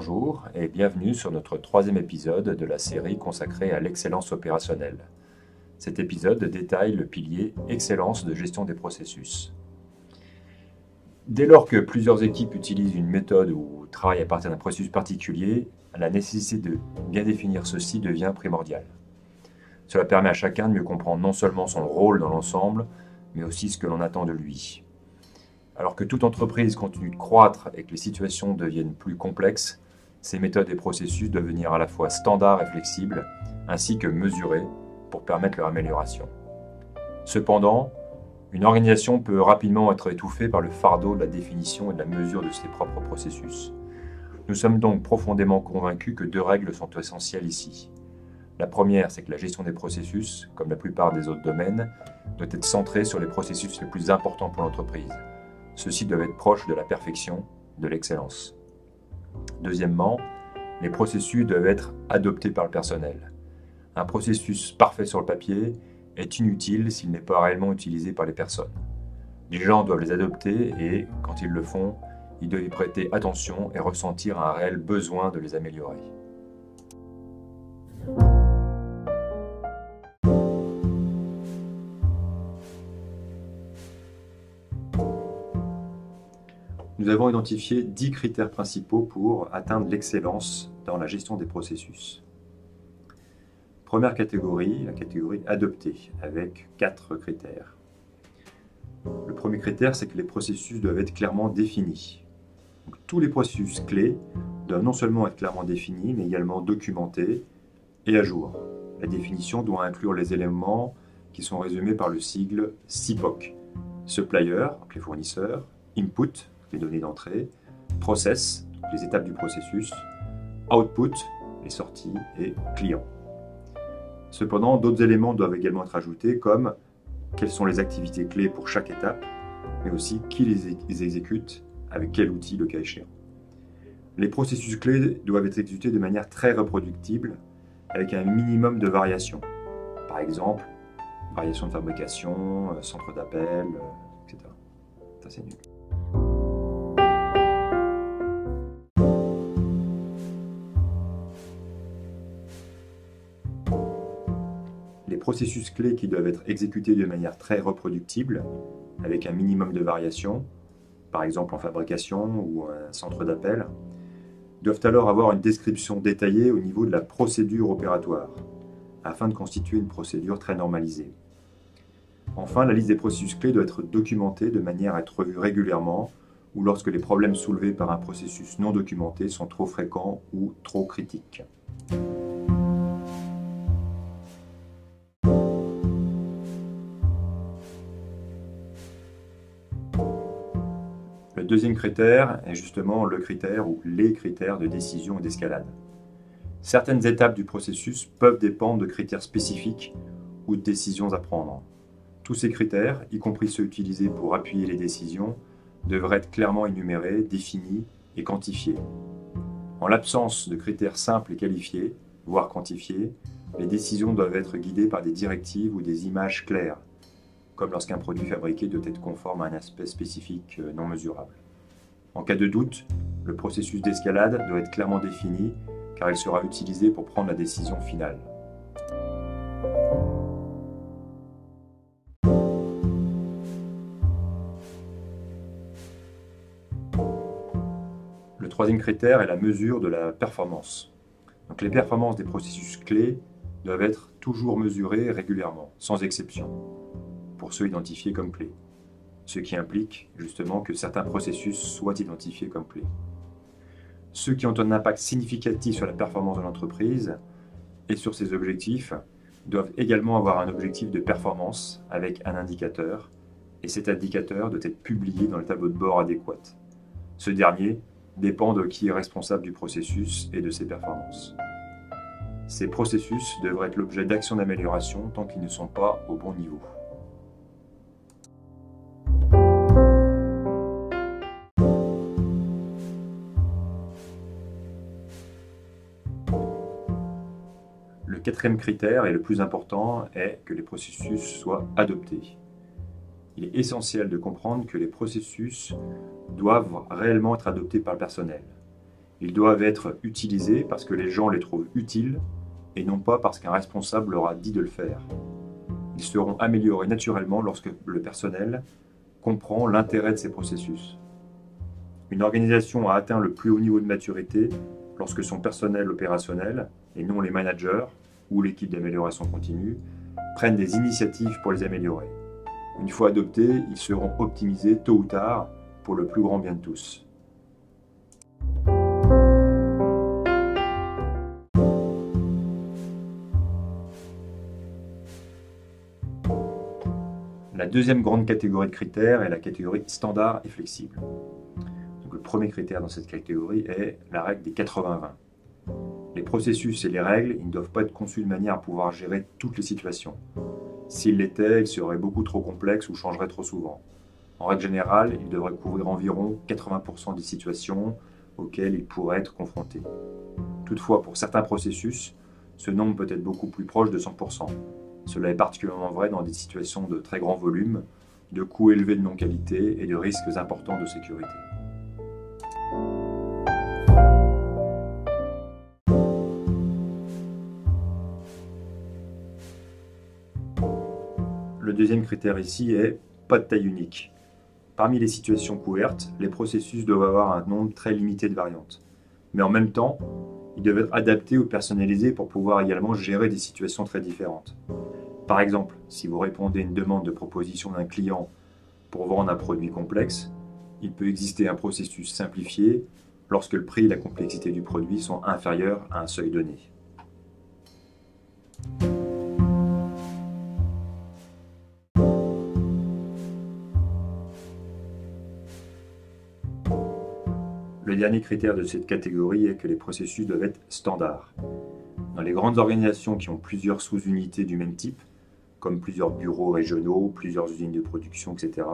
Bonjour et bienvenue sur notre troisième épisode de la série consacrée à l'excellence opérationnelle. Cet épisode détaille le pilier excellence de gestion des processus. Dès lors que plusieurs équipes utilisent une méthode ou travaillent à partir d'un processus particulier, la nécessité de bien définir ceci devient primordiale. Cela permet à chacun de mieux comprendre non seulement son rôle dans l'ensemble, mais aussi ce que l'on attend de lui. Alors que toute entreprise continue de croître et que les situations deviennent plus complexes, ces méthodes et processus doivent devenir à la fois standards et flexibles, ainsi que mesurés pour permettre leur amélioration. Cependant, une organisation peut rapidement être étouffée par le fardeau de la définition et de la mesure de ses propres processus. Nous sommes donc profondément convaincus que deux règles sont essentielles ici. La première, c'est que la gestion des processus, comme la plupart des autres domaines, doit être centrée sur les processus les plus importants pour l'entreprise, ceux-ci doivent être proches de la perfection, de l'excellence. Deuxièmement, les processus doivent être adoptés par le personnel. Un processus parfait sur le papier est inutile s'il n'est pas réellement utilisé par les personnes. Les gens doivent les adopter et, quand ils le font, ils doivent y prêter attention et ressentir un réel besoin de les améliorer. Nous avons identifié 10 critères principaux pour atteindre l'excellence dans la gestion des processus. Première catégorie, la catégorie adoptée, avec 4 critères. Le premier critère, c'est que les processus doivent être clairement définis. tous les processus clés doivent non seulement être clairement définis, mais également documentés et à jour. La définition doit inclure les éléments qui sont résumés par le sigle SIPOC. Supplier, les fournisseurs, Input, les données d'entrée, process, les étapes du processus, output, les sorties, et client. Cependant, d'autres éléments doivent également être ajoutés comme quelles sont les activités clés pour chaque étape, mais aussi qui les exécute, avec quel outil le cas échéant. Les processus clés doivent être exécutés de manière très reproductible, avec un minimum de variations. Par exemple, variation de fabrication, euh, centre d'appel, euh, etc. Ça c'est nul. Processus clés qui doivent être exécutés de manière très reproductible, avec un minimum de variation, par exemple en fabrication ou un centre d'appel, doivent alors avoir une description détaillée au niveau de la procédure opératoire, afin de constituer une procédure très normalisée. Enfin, la liste des processus clés doit être documentée de manière à être revue régulièrement ou lorsque les problèmes soulevés par un processus non documenté sont trop fréquents ou trop critiques. Deuxième critère est justement le critère ou les critères de décision et d'escalade. Certaines étapes du processus peuvent dépendre de critères spécifiques ou de décisions à prendre. Tous ces critères, y compris ceux utilisés pour appuyer les décisions, devraient être clairement énumérés, définis et quantifiés. En l'absence de critères simples et qualifiés, voire quantifiés, les décisions doivent être guidées par des directives ou des images claires, comme lorsqu'un produit fabriqué doit être conforme à un aspect spécifique euh, non mesurable. En cas de doute, le processus d'escalade doit être clairement défini car il sera utilisé pour prendre la décision finale. Le troisième critère est la mesure de la performance. Les performances des processus clés doivent être toujours mesurées régulièrement, sans exception pour ceux identifiés comme clés, ce qui implique justement que certains processus soient identifiés comme clés. Ceux qui ont un impact significatif sur la performance de l'entreprise et sur ses objectifs doivent également avoir un objectif de performance avec un indicateur, et cet indicateur doit être publié dans le tableau de bord adéquat. Ce dernier dépend de qui est responsable du processus et de ses performances. Ces processus devraient être l'objet d'actions d'amélioration tant qu'ils ne sont pas au bon niveau. Quatrième critère, et le plus important, est que les processus soient adoptés. Il est essentiel de comprendre que les processus doivent réellement être adoptés par le personnel. Ils doivent être utilisés parce que les gens les trouvent utiles et non pas parce qu'un responsable leur a dit de le faire. Ils seront améliorés naturellement lorsque le personnel comprend l'intérêt de ces processus. Une organisation a atteint le plus haut niveau de maturité lorsque son personnel opérationnel, et non les managers ou l'équipe d'amélioration continue, prennent des initiatives pour les améliorer. Une fois adoptés, ils seront optimisés tôt ou tard pour le plus grand bien de tous. La deuxième grande catégorie de critères est la catégorie standard et flexible. Donc, le premier critère dans cette catégorie est la règle des 80-20. Les processus et les règles ne doivent pas être conçus de manière à pouvoir gérer toutes les situations. S'ils l'étaient, ils seraient beaucoup trop complexes ou changeraient trop souvent. En règle générale, ils devraient couvrir environ 80% des situations auxquelles ils pourraient être confrontés. Toutefois, pour certains processus, ce nombre peut être beaucoup plus proche de 100%. Cela est particulièrement vrai dans des situations de très grand volume, de coûts élevés de non-qualité et de risques importants de sécurité. Deuxième critère ici est pas de taille unique. Parmi les situations couvertes, les processus doivent avoir un nombre très limité de variantes. Mais en même temps, ils doivent être adaptés ou personnalisés pour pouvoir également gérer des situations très différentes. Par exemple, si vous répondez à une demande de proposition d'un client pour vendre un produit complexe, il peut exister un processus simplifié lorsque le prix et la complexité du produit sont inférieurs à un seuil donné. Le dernier critère de cette catégorie est que les processus doivent être standards. Dans les grandes organisations qui ont plusieurs sous-unités du même type, comme plusieurs bureaux régionaux, plusieurs usines de production, etc.,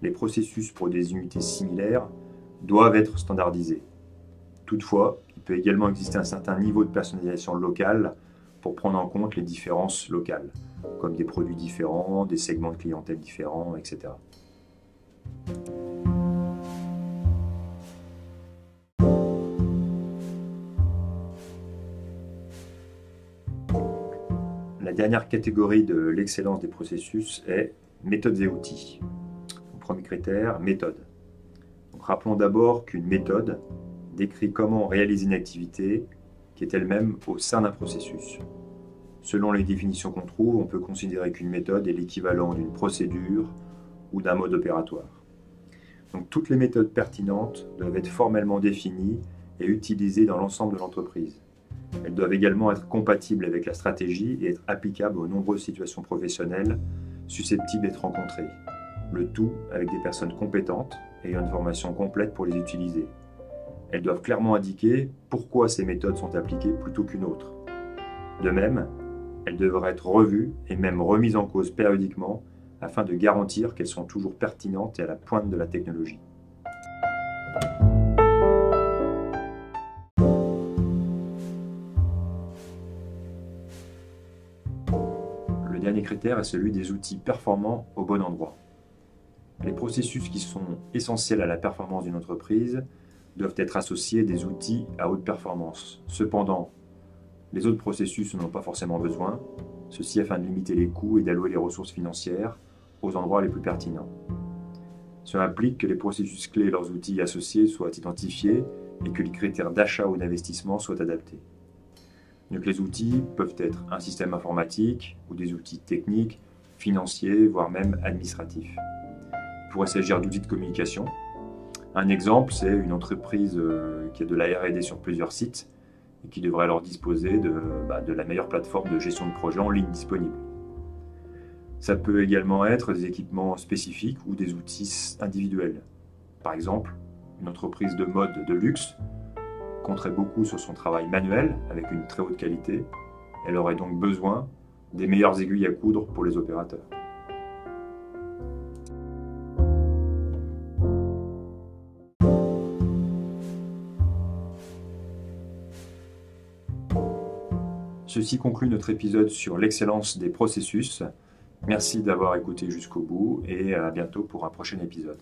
les processus pour des unités similaires doivent être standardisés. Toutefois, il peut également exister un certain niveau de personnalisation locale pour prendre en compte les différences locales, comme des produits différents, des segments de clientèle différents, etc. dernière catégorie de l'excellence des processus est méthodes et outils. premier critère, méthode. rappelons d'abord qu'une méthode décrit comment réaliser une activité qui est elle-même au sein d'un processus. Selon les définitions qu'on trouve, on peut considérer qu'une méthode est l'équivalent d'une procédure ou d'un mode opératoire. Donc toutes les méthodes pertinentes doivent être formellement définies et utilisées dans l'ensemble de l'entreprise. Elles doivent également être compatibles avec la stratégie et être applicables aux nombreuses situations professionnelles susceptibles d'être rencontrées. Le tout avec des personnes compétentes ayant une formation complète pour les utiliser. Elles doivent clairement indiquer pourquoi ces méthodes sont appliquées plutôt qu'une autre. De même, elles devraient être revues et même remises en cause périodiquement afin de garantir qu'elles sont toujours pertinentes et à la pointe de la technologie. Critère est celui des outils performants au bon endroit. Les processus qui sont essentiels à la performance d'une entreprise doivent être associés des outils à haute performance. Cependant, les autres processus n'en ont pas forcément besoin, ceci afin de limiter les coûts et d'allouer les ressources financières aux endroits les plus pertinents. Cela implique que les processus clés et leurs outils associés soient identifiés et que les critères d'achat ou d'investissement soient adaptés. Les outils peuvent être un système informatique ou des outils techniques, financiers, voire même administratifs. Il pourrait s'agir d'outils de communication. Un exemple, c'est une entreprise euh, qui a de la RD sur plusieurs sites et qui devrait alors disposer de, bah, de la meilleure plateforme de gestion de projet en ligne disponible. Ça peut également être des équipements spécifiques ou des outils individuels. Par exemple, une entreprise de mode de luxe compterait beaucoup sur son travail manuel avec une très haute qualité. Elle aurait donc besoin des meilleures aiguilles à coudre pour les opérateurs. Ceci conclut notre épisode sur l'excellence des processus. Merci d'avoir écouté jusqu'au bout et à bientôt pour un prochain épisode.